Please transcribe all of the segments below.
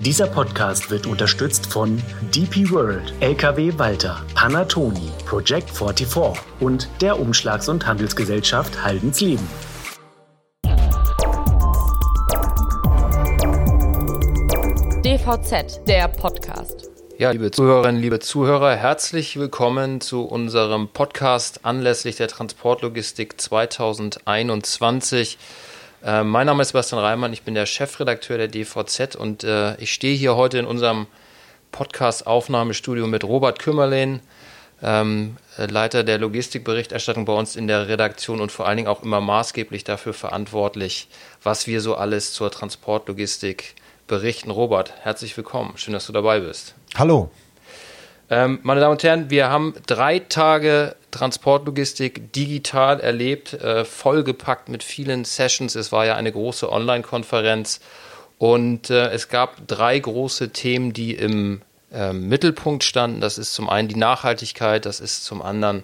Dieser Podcast wird unterstützt von DP World, LKW Walter, Panatoni, Project 44 und der Umschlags- und Handelsgesellschaft Haldensleben. DVZ, der Podcast. Ja, liebe Zuhörerinnen, liebe Zuhörer, herzlich willkommen zu unserem Podcast anlässlich der Transportlogistik 2021. Äh, mein Name ist Sebastian Reimann, ich bin der Chefredakteur der DVZ und äh, ich stehe hier heute in unserem Podcast-Aufnahmestudio mit Robert Kümmerlin, ähm, Leiter der Logistikberichterstattung bei uns in der Redaktion und vor allen Dingen auch immer maßgeblich dafür verantwortlich, was wir so alles zur Transportlogistik berichten. Robert, herzlich willkommen. Schön, dass du dabei bist. Hallo. Ähm, meine Damen und Herren, wir haben drei Tage Transportlogistik digital erlebt, äh, vollgepackt mit vielen Sessions. Es war ja eine große Online-Konferenz und äh, es gab drei große Themen, die im äh, Mittelpunkt standen. Das ist zum einen die Nachhaltigkeit, das ist zum anderen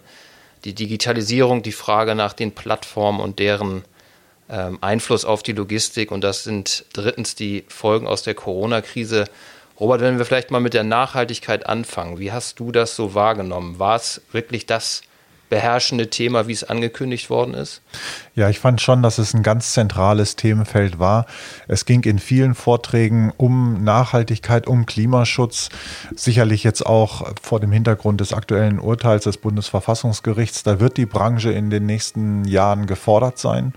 die Digitalisierung, die Frage nach den Plattformen und deren ähm, Einfluss auf die Logistik und das sind drittens die Folgen aus der Corona-Krise. Robert, wenn wir vielleicht mal mit der Nachhaltigkeit anfangen, wie hast du das so wahrgenommen? War es wirklich das beherrschende Thema, wie es angekündigt worden ist? Ja, ich fand schon, dass es ein ganz zentrales Themenfeld war. Es ging in vielen Vorträgen um Nachhaltigkeit, um Klimaschutz, sicherlich jetzt auch vor dem Hintergrund des aktuellen Urteils des Bundesverfassungsgerichts. Da wird die Branche in den nächsten Jahren gefordert sein.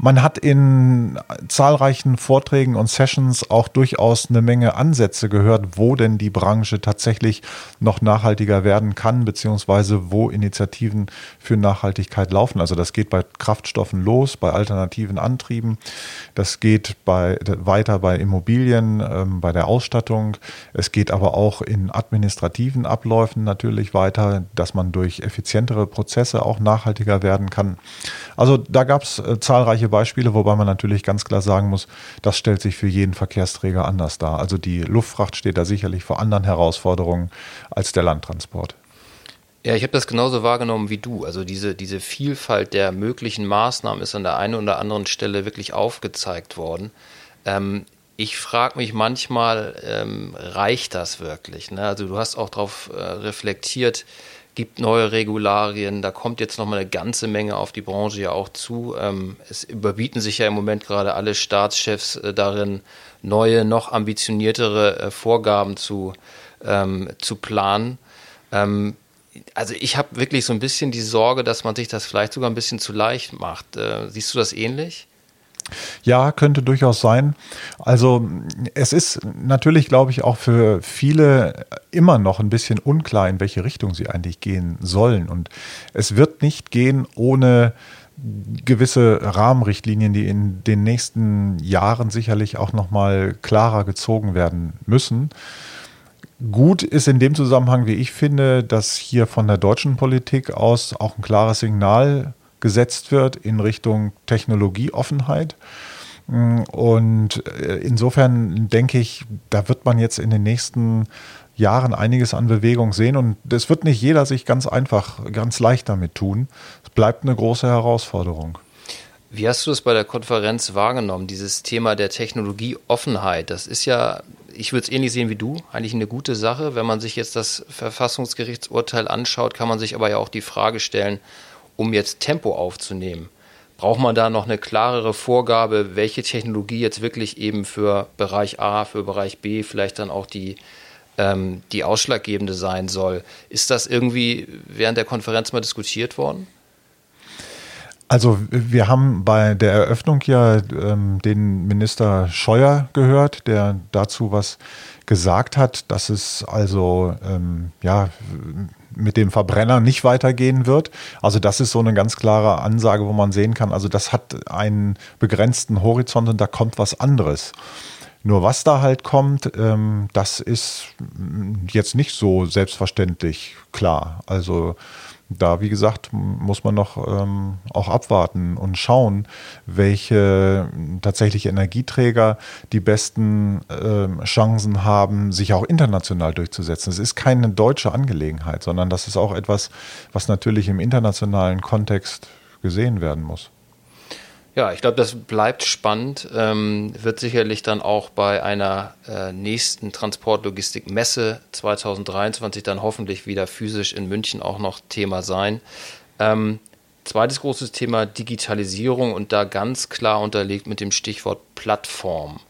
Man hat in zahlreichen Vorträgen und Sessions auch durchaus eine Menge Ansätze gehört, wo denn die Branche tatsächlich noch nachhaltiger werden kann, beziehungsweise wo Initiativen für Nachhaltigkeit laufen. Also das geht bei Kraftstoffen los, bei alternativen Antrieben, das geht bei, weiter bei Immobilien, ähm, bei der Ausstattung. Es geht aber auch in administrativen Abläufen natürlich weiter, dass man durch effizientere Prozesse auch nachhaltiger werden kann. Also da gab es äh, zahlreiche Beispiele, wobei man natürlich ganz klar sagen muss, das stellt sich für jeden Verkehrsträger anders dar. Also die Luftfracht steht da sicherlich vor anderen Herausforderungen als der Landtransport. Ja, ich habe das genauso wahrgenommen wie du. Also diese, diese Vielfalt der möglichen Maßnahmen ist an der einen oder anderen Stelle wirklich aufgezeigt worden. Ähm, ich frage mich manchmal, ähm, reicht das wirklich? Ne? Also du hast auch darauf äh, reflektiert, gibt neue Regularien, da kommt jetzt nochmal eine ganze Menge auf die Branche ja auch zu. Ähm, es überbieten sich ja im Moment gerade alle Staatschefs äh, darin, neue, noch ambitioniertere äh, Vorgaben zu, ähm, zu planen. Ähm, also ich habe wirklich so ein bisschen die Sorge, dass man sich das vielleicht sogar ein bisschen zu leicht macht. Äh, siehst du das ähnlich? Ja, könnte durchaus sein. Also es ist natürlich, glaube ich, auch für viele immer noch ein bisschen unklar, in welche Richtung sie eigentlich gehen sollen. Und es wird nicht gehen ohne gewisse Rahmenrichtlinien, die in den nächsten Jahren sicherlich auch noch mal klarer gezogen werden müssen. Gut ist in dem Zusammenhang, wie ich finde, dass hier von der deutschen Politik aus auch ein klares Signal gesetzt wird in Richtung Technologieoffenheit. Und äh, insofern denke ich, da wird man jetzt in den nächsten Jahren einiges an Bewegung sehen und es wird nicht jeder sich ganz einfach, ganz leicht damit tun. Es bleibt eine große Herausforderung. Wie hast du es bei der Konferenz wahrgenommen, dieses Thema der Technologieoffenheit? Das ist ja, ich würde es ähnlich sehen wie du, eigentlich eine gute Sache. Wenn man sich jetzt das Verfassungsgerichtsurteil anschaut, kann man sich aber ja auch die Frage stellen, um jetzt Tempo aufzunehmen? Braucht man da noch eine klarere Vorgabe, welche Technologie jetzt wirklich eben für Bereich A, für Bereich B vielleicht dann auch die, ähm, die ausschlaggebende sein soll? Ist das irgendwie während der Konferenz mal diskutiert worden? Also wir haben bei der Eröffnung ja ähm, den Minister Scheuer gehört, der dazu was gesagt hat, dass es also ähm, ja mit dem Verbrenner nicht weitergehen wird. Also das ist so eine ganz klare Ansage, wo man sehen kann, also das hat einen begrenzten Horizont und da kommt was anderes. Nur was da halt kommt, ähm, das ist jetzt nicht so selbstverständlich klar. Also da, wie gesagt, muss man noch ähm, auch abwarten und schauen, welche tatsächlich Energieträger die besten ähm, Chancen haben, sich auch international durchzusetzen. Es ist keine deutsche Angelegenheit, sondern das ist auch etwas, was natürlich im internationalen Kontext gesehen werden muss. Ja, ich glaube, das bleibt spannend. Ähm, wird sicherlich dann auch bei einer äh, nächsten Transportlogistik-Messe 2023 dann hoffentlich wieder physisch in München auch noch Thema sein. Ähm, zweites großes Thema Digitalisierung und da ganz klar unterlegt mit dem Stichwort Plattform.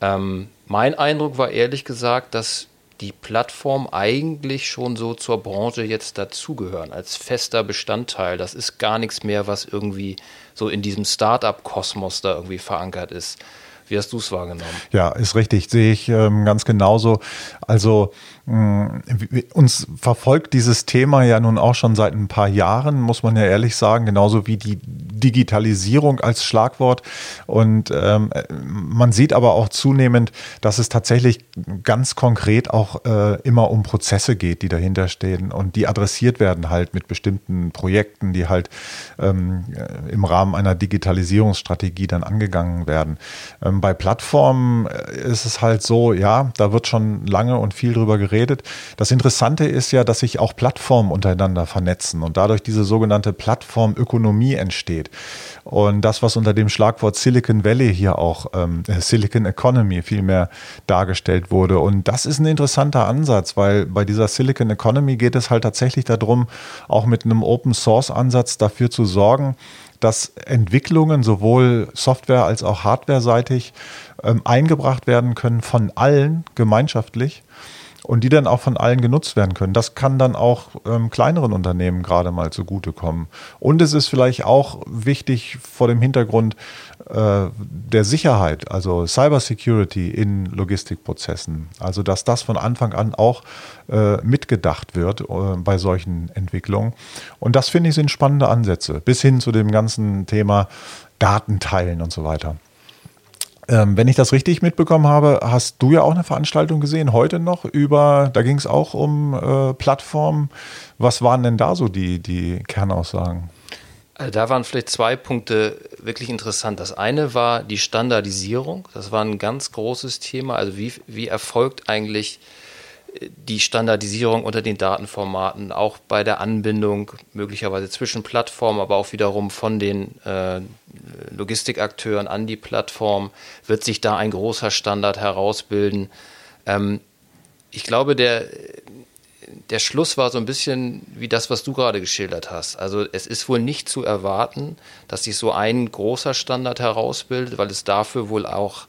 Ähm, mein Eindruck war ehrlich gesagt, dass die Plattform eigentlich schon so zur Branche jetzt dazugehören, als fester Bestandteil. Das ist gar nichts mehr, was irgendwie so in diesem Startup-Kosmos da irgendwie verankert ist. Wie hast du es wahrgenommen? Ja, ist richtig, sehe ich ähm, ganz genauso. Also uns verfolgt dieses Thema ja nun auch schon seit ein paar Jahren, muss man ja ehrlich sagen, genauso wie die Digitalisierung als Schlagwort. Und ähm, man sieht aber auch zunehmend, dass es tatsächlich ganz konkret auch äh, immer um Prozesse geht, die dahinter stehen und die adressiert werden halt mit bestimmten Projekten, die halt ähm, im Rahmen einer Digitalisierungsstrategie dann angegangen werden. Ähm, bei Plattformen äh, ist es halt so, ja, da wird schon lange und viel drüber geredet. Das Interessante ist ja, dass sich auch Plattformen untereinander vernetzen und dadurch diese sogenannte Plattformökonomie entsteht. Und das, was unter dem Schlagwort Silicon Valley hier auch, ähm, äh, Silicon Economy vielmehr dargestellt wurde. Und das ist ein interessanter Ansatz, weil bei dieser Silicon Economy geht es halt tatsächlich darum, auch mit einem Open Source Ansatz dafür zu sorgen, dass Entwicklungen sowohl Software als auch Hardware-seitig ähm, eingebracht werden können von allen gemeinschaftlich und die dann auch von allen genutzt werden können. Das kann dann auch ähm, kleineren Unternehmen gerade mal zugutekommen. Und es ist vielleicht auch wichtig vor dem Hintergrund äh, der Sicherheit, also Cybersecurity in Logistikprozessen. Also dass das von Anfang an auch äh, mitgedacht wird äh, bei solchen Entwicklungen. Und das finde ich sind spannende Ansätze, bis hin zu dem ganzen Thema Datenteilen und so weiter. Ähm, wenn ich das richtig mitbekommen habe, hast du ja auch eine Veranstaltung gesehen, heute noch, über, da ging es auch um äh, Plattformen. Was waren denn da so die, die Kernaussagen? Also da waren vielleicht zwei Punkte wirklich interessant. Das eine war die Standardisierung. Das war ein ganz großes Thema. Also wie, wie erfolgt eigentlich die Standardisierung unter den Datenformaten, auch bei der Anbindung möglicherweise zwischen Plattformen, aber auch wiederum von den äh, Logistikakteuren an die Plattform, wird sich da ein großer Standard herausbilden. Ähm, ich glaube, der, der Schluss war so ein bisschen wie das, was du gerade geschildert hast. Also es ist wohl nicht zu erwarten, dass sich so ein großer Standard herausbildet, weil es dafür wohl auch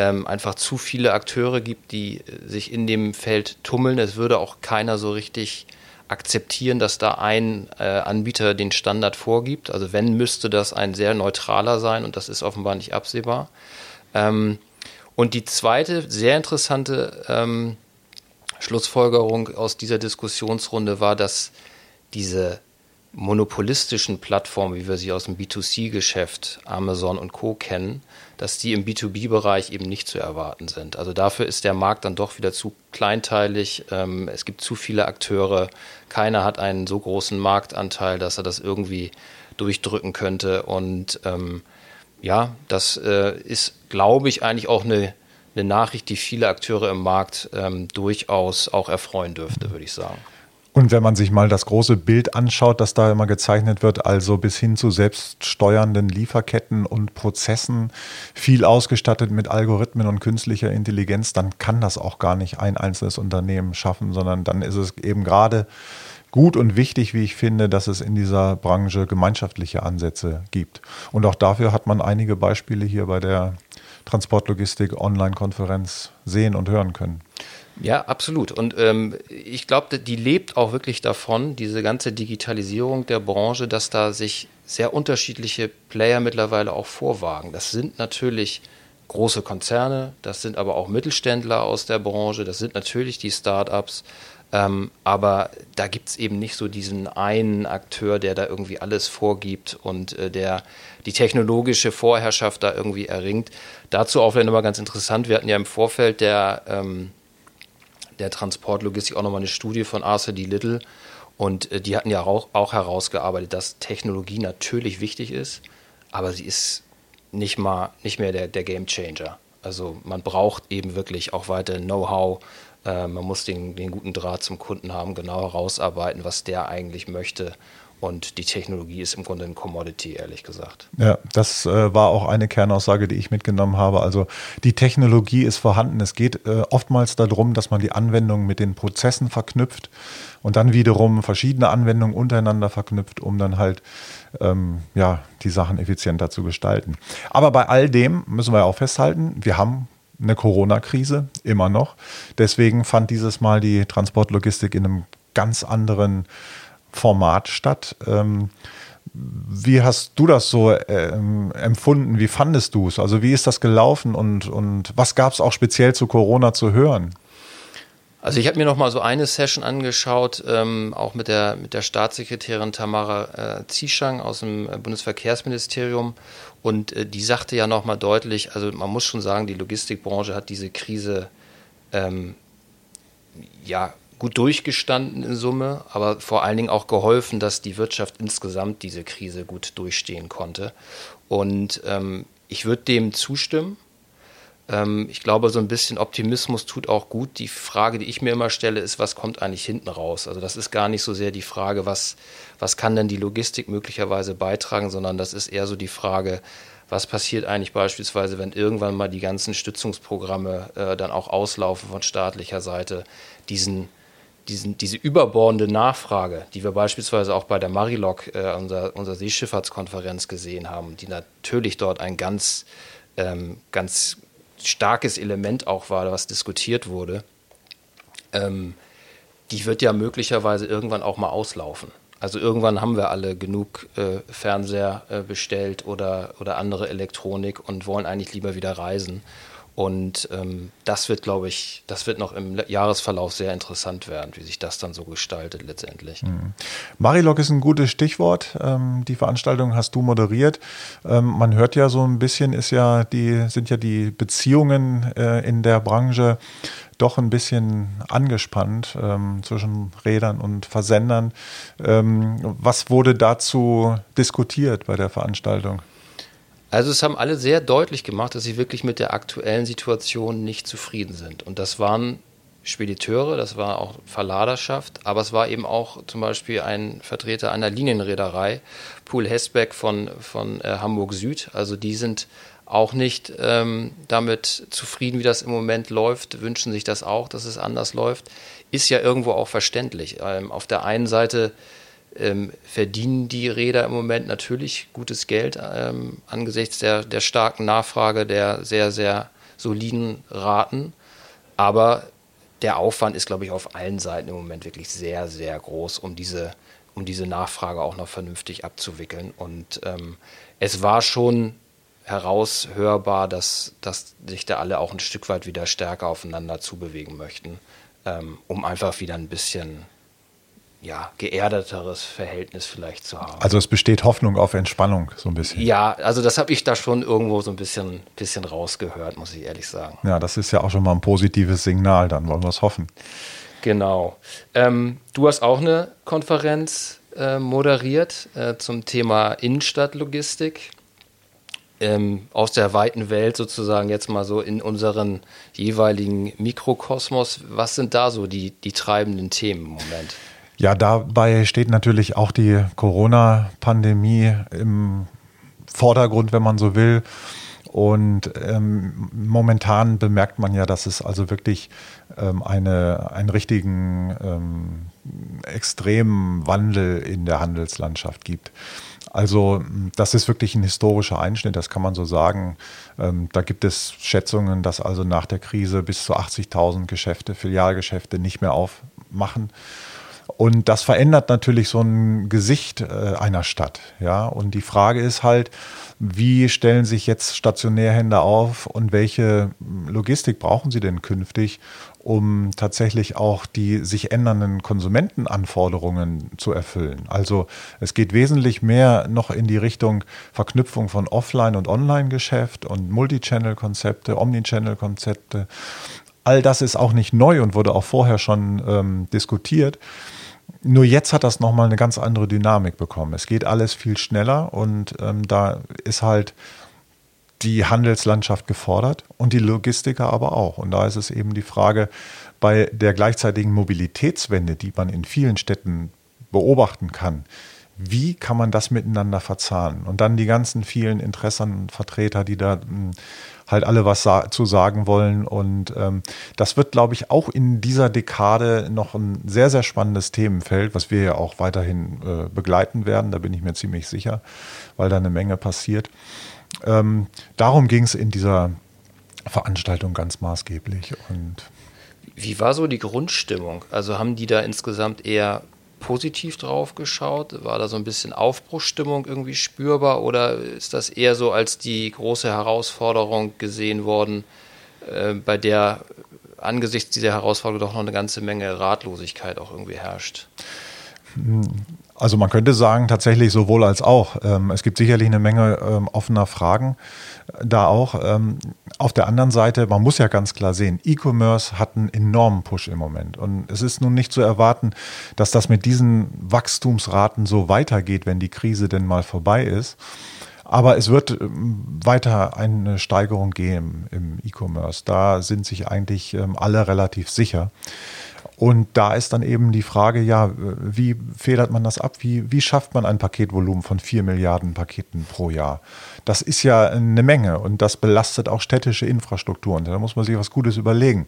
ähm, einfach zu viele Akteure gibt, die äh, sich in dem Feld tummeln. Es würde auch keiner so richtig akzeptieren, dass da ein äh, Anbieter den Standard vorgibt. Also wenn, müsste das ein sehr neutraler sein und das ist offenbar nicht absehbar. Ähm, und die zweite sehr interessante ähm, Schlussfolgerung aus dieser Diskussionsrunde war, dass diese monopolistischen Plattformen, wie wir sie aus dem B2C-Geschäft, Amazon und Co. kennen, dass die im B2B-Bereich eben nicht zu erwarten sind. Also dafür ist der Markt dann doch wieder zu kleinteilig. Ähm, es gibt zu viele Akteure. Keiner hat einen so großen Marktanteil, dass er das irgendwie durchdrücken könnte. Und ähm, ja, das äh, ist, glaube ich, eigentlich auch eine, eine Nachricht, die viele Akteure im Markt ähm, durchaus auch erfreuen dürfte, würde ich sagen. Und wenn man sich mal das große Bild anschaut, das da immer gezeichnet wird, also bis hin zu selbststeuernden Lieferketten und Prozessen, viel ausgestattet mit Algorithmen und künstlicher Intelligenz, dann kann das auch gar nicht ein einzelnes Unternehmen schaffen, sondern dann ist es eben gerade gut und wichtig, wie ich finde, dass es in dieser Branche gemeinschaftliche Ansätze gibt. Und auch dafür hat man einige Beispiele hier bei der Transportlogistik Online-Konferenz sehen und hören können. Ja, absolut. Und ähm, ich glaube, die lebt auch wirklich davon, diese ganze Digitalisierung der Branche, dass da sich sehr unterschiedliche Player mittlerweile auch vorwagen. Das sind natürlich große Konzerne, das sind aber auch Mittelständler aus der Branche, das sind natürlich die Startups. Ähm, aber da gibt es eben nicht so diesen einen Akteur, der da irgendwie alles vorgibt und äh, der die technologische Vorherrschaft da irgendwie erringt. Dazu auch vielleicht nochmal ganz interessant, wir hatten ja im Vorfeld der ähm, der Transportlogistik auch nochmal eine Studie von Arthur D. Little. Und äh, die hatten ja auch, auch herausgearbeitet, dass Technologie natürlich wichtig ist, aber sie ist nicht mal nicht mehr der, der Game Changer. Also man braucht eben wirklich auch weiter Know-how. Äh, man muss den, den guten Draht zum Kunden haben, genau herausarbeiten, was der eigentlich möchte Und die Technologie ist im Grunde ein Commodity, ehrlich gesagt. Ja, das äh, war auch eine Kernaussage, die ich mitgenommen habe. Also die Technologie ist vorhanden. Es geht äh, oftmals darum, dass man die Anwendung mit den Prozessen verknüpft und dann wiederum verschiedene Anwendungen untereinander verknüpft, um dann halt ähm, ja, die Sachen effizienter zu gestalten. Aber bei all dem müssen wir auch festhalten, wir haben eine Corona-Krise immer noch. Deswegen fand dieses Mal die Transportlogistik in einem ganz anderen Format statt. Ähm, wie hast du das so ähm, empfunden? Wie fandest du es? Also wie ist das gelaufen und, und was gab es auch speziell zu Corona zu hören? Also ich habe mir noch mal so eine Session angeschaut, ähm, auch mit der, mit der Staatssekretärin Tamara äh, Zieschang aus dem äh, Bundesverkehrsministerium und äh, die sagte ja noch mal deutlich, also man muss schon sagen, die Logistikbranche hat diese Krise ähm, ja gut durchgestanden in Summe, aber vor allen Dingen auch geholfen, dass die Wirtschaft insgesamt diese Krise gut durchstehen konnte. Und ähm, ich würde dem zustimmen. Ähm, ich glaube, so ein bisschen Optimismus tut auch gut. Die Frage, die ich mir immer stelle, ist, was kommt eigentlich hinten raus? Also das ist gar nicht so sehr die Frage, was, was kann denn die Logistik möglicherweise beitragen, sondern das ist eher so die Frage, was passiert eigentlich beispielsweise, wenn irgendwann mal die ganzen Stützungsprogramme äh, dann auch auslaufen von staatlicher Seite, diesen diesen, diese überbordende Nachfrage, die wir beispielsweise auch bei der Marilog, äh, unserer, unserer Seeschifffahrtskonferenz gesehen haben, die natürlich dort ein ganz, ähm, ganz starkes Element auch war, was diskutiert wurde, ähm, die wird ja möglicherweise irgendwann auch mal auslaufen. Also irgendwann haben wir alle genug äh, Fernseher äh, bestellt oder, oder andere Elektronik und wollen eigentlich lieber wieder reisen. Und ähm, das wird, glaube ich, das wird noch im Jahresverlauf sehr interessant werden, wie sich das dann so gestaltet letztendlich. Mhm. Marilog ist ein gutes Stichwort. Ähm, die Veranstaltung hast du moderiert. Ähm, man hört ja so ein bisschen, ist ja die, sind ja die Beziehungen äh, in der Branche doch ein bisschen angespannt ähm, zwischen Rädern und Versendern. Ähm, was wurde dazu diskutiert bei der Veranstaltung? Also es haben alle sehr deutlich gemacht, dass sie wirklich mit der aktuellen Situation nicht zufrieden sind. Und das waren Spediteure, das war auch Verladerschaft, aber es war eben auch zum Beispiel ein Vertreter einer Linienreederei, Pool Hesbeck von, von äh, Hamburg Süd. Also die sind auch nicht ähm, damit zufrieden, wie das im Moment läuft, wünschen sich das auch, dass es anders läuft. Ist ja irgendwo auch verständlich. Ähm, auf der einen Seite ähm, verdienen die Räder im Moment natürlich gutes Geld ähm, angesichts der, der starken Nachfrage der sehr, sehr soliden Raten. Aber der Aufwand ist, glaube ich, auf allen Seiten im Moment wirklich sehr, sehr groß, um diese, um diese Nachfrage auch noch vernünftig abzuwickeln. Und ähm, es war schon heraushörbar, dass, dass sich da alle auch ein Stück weit wieder stärker aufeinander zubewegen möchten, ähm, um einfach wieder ein bisschen ja, geerdeteres Verhältnis vielleicht zu haben. Also es besteht Hoffnung auf Entspannung, so ein bisschen. Ja, also das habe ich da schon irgendwo so ein bisschen, bisschen rausgehört, muss ich ehrlich sagen. Ja, das ist ja auch schon mal ein positives Signal, dann wollen wir es hoffen. Genau. Ähm, du hast auch eine Konferenz äh, moderiert äh, zum Thema Innenstadtlogistik. Ähm, aus der weiten Welt sozusagen jetzt mal so in unseren jeweiligen Mikrokosmos. Was sind da so die, die treibenden Themen im Moment? Ja, dabei steht natürlich auch die Corona-Pandemie im Vordergrund, wenn man so will. Und ähm, momentan bemerkt man ja, dass es also wirklich ähm, eine, einen richtigen ähm, extremen Wandel in der Handelslandschaft gibt. Also das ist wirklich ein historischer Einschnitt, das kann man so sagen. Ähm, da gibt es Schätzungen, dass also nach der Krise bis zu 80.000 Geschäfte, Filialgeschäfte nicht mehr aufmachen. Und das verändert natürlich so ein Gesicht äh, einer Stadt. Ja? Und die Frage ist halt, wie stellen sich jetzt Stationärhändler auf und welche Logistik brauchen sie denn künftig, um tatsächlich auch die sich ändernden Konsumentenanforderungen zu erfüllen? Also es geht wesentlich mehr noch in die Richtung Verknüpfung von Offline- und Online-Geschäft und Multichannel-Konzepte, Omnichannel-Konzepte. All das ist auch nicht neu und wurde auch vorher schon ähm, diskutiert. Nur jetzt hat das nochmal eine ganz andere Dynamik bekommen. Es geht alles viel schneller und ähm, da ist halt die Handelslandschaft gefordert und die Logistiker aber auch. Und da ist es eben die Frage, bei der gleichzeitigen Mobilitätswende, die man in vielen Städten beobachten kann, wie kann man das miteinander verzahnen? Und dann die ganzen vielen Interessenvertreter, die da hm, halt alle was zu sagen wollen. Und ähm, das wird, glaube ich, auch in dieser Dekade noch ein sehr, sehr spannendes Themenfeld, was wir ja auch weiterhin äh, begleiten werden. Da bin ich mir ziemlich sicher, weil da eine Menge passiert. Ähm, darum ging es in dieser Veranstaltung ganz maßgeblich. Und Wie war so die Grundstimmung? Also haben die da insgesamt eher positiv drauf geschaut? War da so ein bisschen Aufbruchstimmung irgendwie spürbar oder ist das eher so als die große Herausforderung gesehen worden, äh, bei der angesichts dieser Herausforderung doch noch eine ganze Menge Ratlosigkeit auch irgendwie herrscht? Also man könnte sagen, tatsächlich sowohl als auch. Ähm, es gibt sicherlich eine Menge ähm, offener Fragen da auch. Ähm, auf der anderen Seite, man muss ja ganz klar sehen, E-Commerce hat einen enormen Push im Moment. Und es ist nun nicht zu erwarten, dass das mit diesen Wachstumsraten so weitergeht, wenn die Krise denn mal vorbei ist. Aber es wird weiter eine Steigerung geben im E-Commerce. Da sind sich eigentlich alle relativ sicher. Und da ist dann eben die Frage, ja, wie federt man das ab? Wie, wie schafft man ein Paketvolumen von vier Milliarden Paketen pro Jahr? Das ist ja eine Menge und das belastet auch städtische Infrastrukturen. Da muss man sich was Gutes überlegen.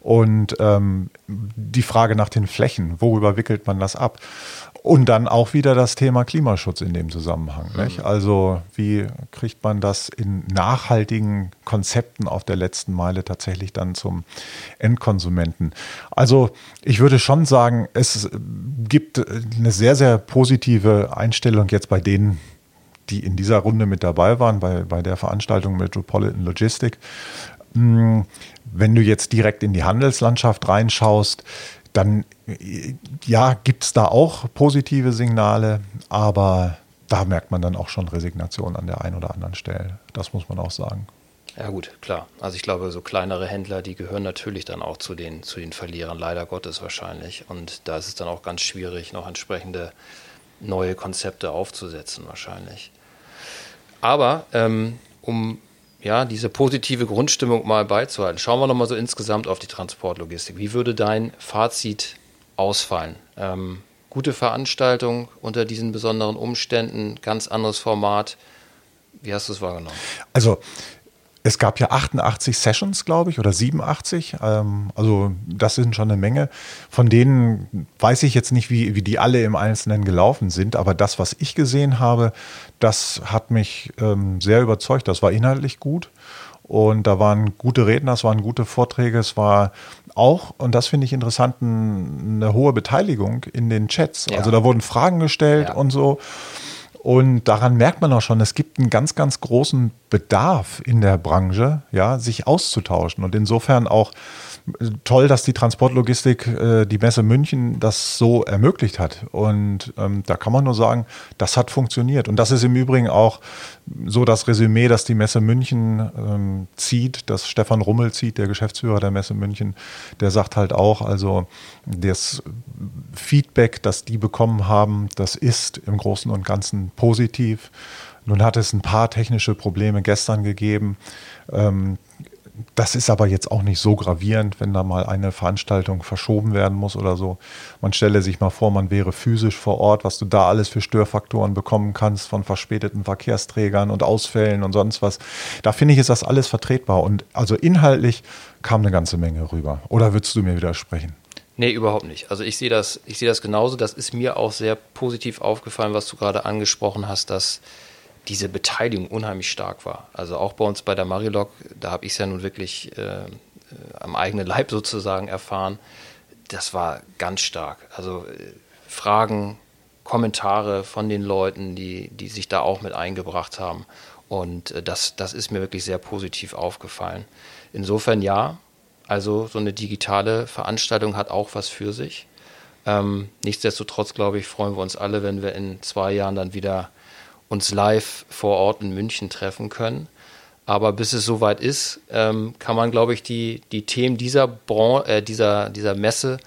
Und ähm, die Frage nach den Flächen, worüber wickelt man das ab? Und dann auch wieder das Thema Klimaschutz in dem Zusammenhang. Mhm. Also wie kriegt man das in nachhaltigen Konzepten auf der letzten Meile tatsächlich dann zum Endkonsumenten? Also ich würde schon sagen, es gibt eine sehr, sehr positive Einstellung jetzt bei denen, die in dieser Runde mit dabei waren, bei, bei der Veranstaltung Metropolitan Logistic. Hm, wenn du jetzt direkt in die Handelslandschaft reinschaust, dann ja, gibt es da auch positive Signale, aber da merkt man dann auch schon Resignation an der einen oder anderen Stelle. Das muss man auch sagen. Ja gut, klar. Also ich glaube, so kleinere Händler, die gehören natürlich dann auch zu den, zu den Verlierern, leider Gottes wahrscheinlich. Und da ist es dann auch ganz schwierig, noch entsprechende neue Konzepte aufzusetzen wahrscheinlich. Aber ähm, um ja, diese positive Grundstimmung mal beizuhalten. Schauen wir nochmal so insgesamt auf die Transportlogistik. Wie würde dein Fazit ausfallen? Ähm, gute Veranstaltung unter diesen besonderen Umständen, ganz anderes Format. Wie hast du es wahrgenommen? Also es gab ja 88 Sessions, glaube ich, oder 87. Ähm, also das sind schon eine Menge. Von denen weiß ich jetzt nicht, wie, wie die alle im Einzelnen gelaufen sind, aber das, was ich gesehen habe, das hat mich ähm, sehr überzeugt. Das war inhaltlich gut. Und da waren gute Redner, es waren gute Vorträge, es war auch, und das finde ich interessant, eine hohe Beteiligung in den Chats. Ja. Also da wurden Fragen gestellt ja. und so. Und daran merkt man auch schon, es gibt einen ganz, ganz großen Bedarf in der Branche, ja, sich auszutauschen. Und insofern auch toll, dass die Transportlogistik, äh, die Messe München das so ermöglicht hat. Und ähm, da kann man nur sagen, das hat funktioniert. Und das ist im Übrigen auch so das Resümee, das die Messe München ähm, zieht, das Stefan Rummel zieht, der Geschäftsführer der Messe München, der sagt halt auch, also das Feedback, das die bekommen haben, das ist im Großen und Ganzen positiv. Nun hat es ein paar technische Probleme gestern gegeben. Ähm, das ist aber jetzt auch nicht so gravierend, wenn da mal eine Veranstaltung verschoben werden muss oder so. Man stelle sich mal vor, man wäre physisch vor Ort, was du da alles für Störfaktoren bekommen kannst von verspäteten Verkehrsträgern und Ausfällen und sonst was. Da finde ich, ist das alles vertretbar. Und also inhaltlich kam eine ganze Menge rüber. Oder würdest du mir widersprechen? Nee, überhaupt nicht. Also ich sehe das, ich sehe das genauso. Das ist mir auch sehr positiv aufgefallen, was du gerade angesprochen hast, dass diese Beteiligung unheimlich stark war. Also auch bei uns bei der Marilog, da habe ich es ja nun wirklich äh, am eigenen Leib sozusagen erfahren. Das war ganz stark. Also äh, Fragen, Kommentare von den Leuten, die, die sich da auch mit eingebracht haben. Und äh, das, das ist mir wirklich sehr positiv aufgefallen. Insofern ja, also so eine digitale Veranstaltung hat auch was für sich. Ähm, nichtsdestotrotz, glaube ich, freuen wir uns alle, wenn wir in zwei Jahren dann wieder uns live vor Ort in München treffen können. Aber bis es soweit ist, ähm, kann man, glaube ich, die, die Themen dieser, Bran äh, dieser, dieser Messe,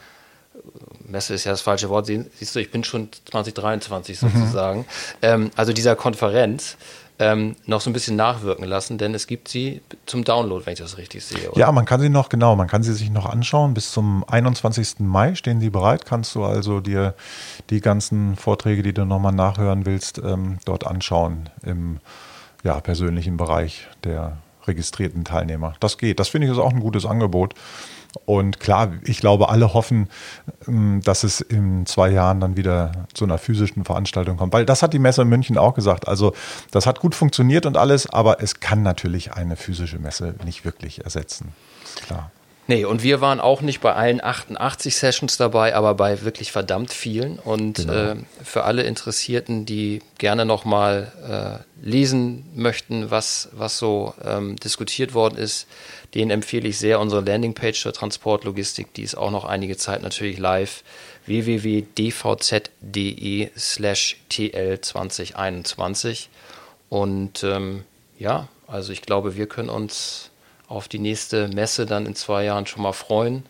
Messe ist ja das falsche Wort, siehst du, ich bin schon 2023 mhm. sozusagen, mhm. ähm, also dieser Konferenz, ähm, noch so ein bisschen nachwirken lassen, denn es gibt sie zum Download, wenn ich das richtig sehe. Oder? Ja, man kann sie noch, genau, man kann sie sich noch anschauen. Bis zum 21. Mai stehen sie bereit. Kannst du also dir die ganzen Vorträge, die du nochmal nachhören willst, ähm, dort anschauen im ja, persönlichen Bereich der registrierten Teilnehmer. Das geht. Das finde ich ist auch ein gutes Angebot. Und klar, ich glaube, alle hoffen, ähm, dass es in zwei Jahren dann wieder zu einer physischen Veranstaltung kommt. Weil das hat die Messe in München auch gesagt. Also das hat gut funktioniert und alles, aber es kann natürlich eine physische Messe nicht wirklich ersetzen. Klar. Nee, und wir waren auch nicht bei allen 88 Sessions dabei, aber bei wirklich verdammt vielen. Und genau. äh, für alle Interessierten, die gerne nochmal äh, lesen möchten, was, was so ähm, diskutiert worden ist, den empfehle ich sehr unsere Landingpage zur Transportlogistik. Die ist auch noch einige Zeit natürlich live. www.dvz.de slash TL2021. Und ähm, ja, also ich glaube, wir können uns auf die nächste Messe dann in zwei Jahren schon mal freuen.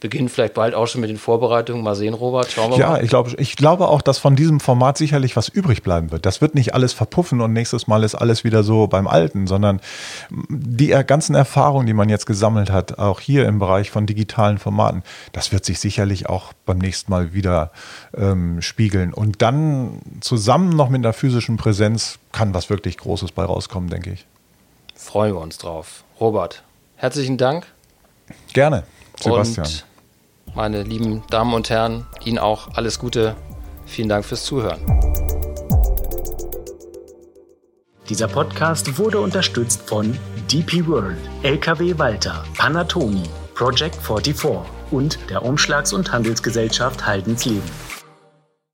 Beginnen vielleicht bald auch schon mit den Vorbereitungen. Mal sehen, Robert. Schauen wir ja, mal. Ja, ich glaube, ich glaube auch, dass von diesem Format sicherlich was übrig bleiben wird. Das wird nicht alles verpuffen und nächstes Mal ist alles wieder so beim Alten, sondern die ganzen Erfahrungen, die man jetzt gesammelt hat, auch hier im Bereich von digitalen Formaten, das wird sich sicherlich auch beim nächsten Mal wieder ähm, spiegeln. Und dann zusammen noch mit einer physischen Präsenz kann was wirklich Großes bei rauskommen, denke ich. Freuen wir uns drauf. Robert, herzlichen Dank. Gerne, Sebastian. Und meine lieben Damen und Herren, Ihnen auch alles Gute. Vielen Dank fürs Zuhören. Dieser Podcast wurde unterstützt von DP World, LKW Walter, Panatoni, Project 44 und der Umschlags- und Handelsgesellschaft Haldensleben.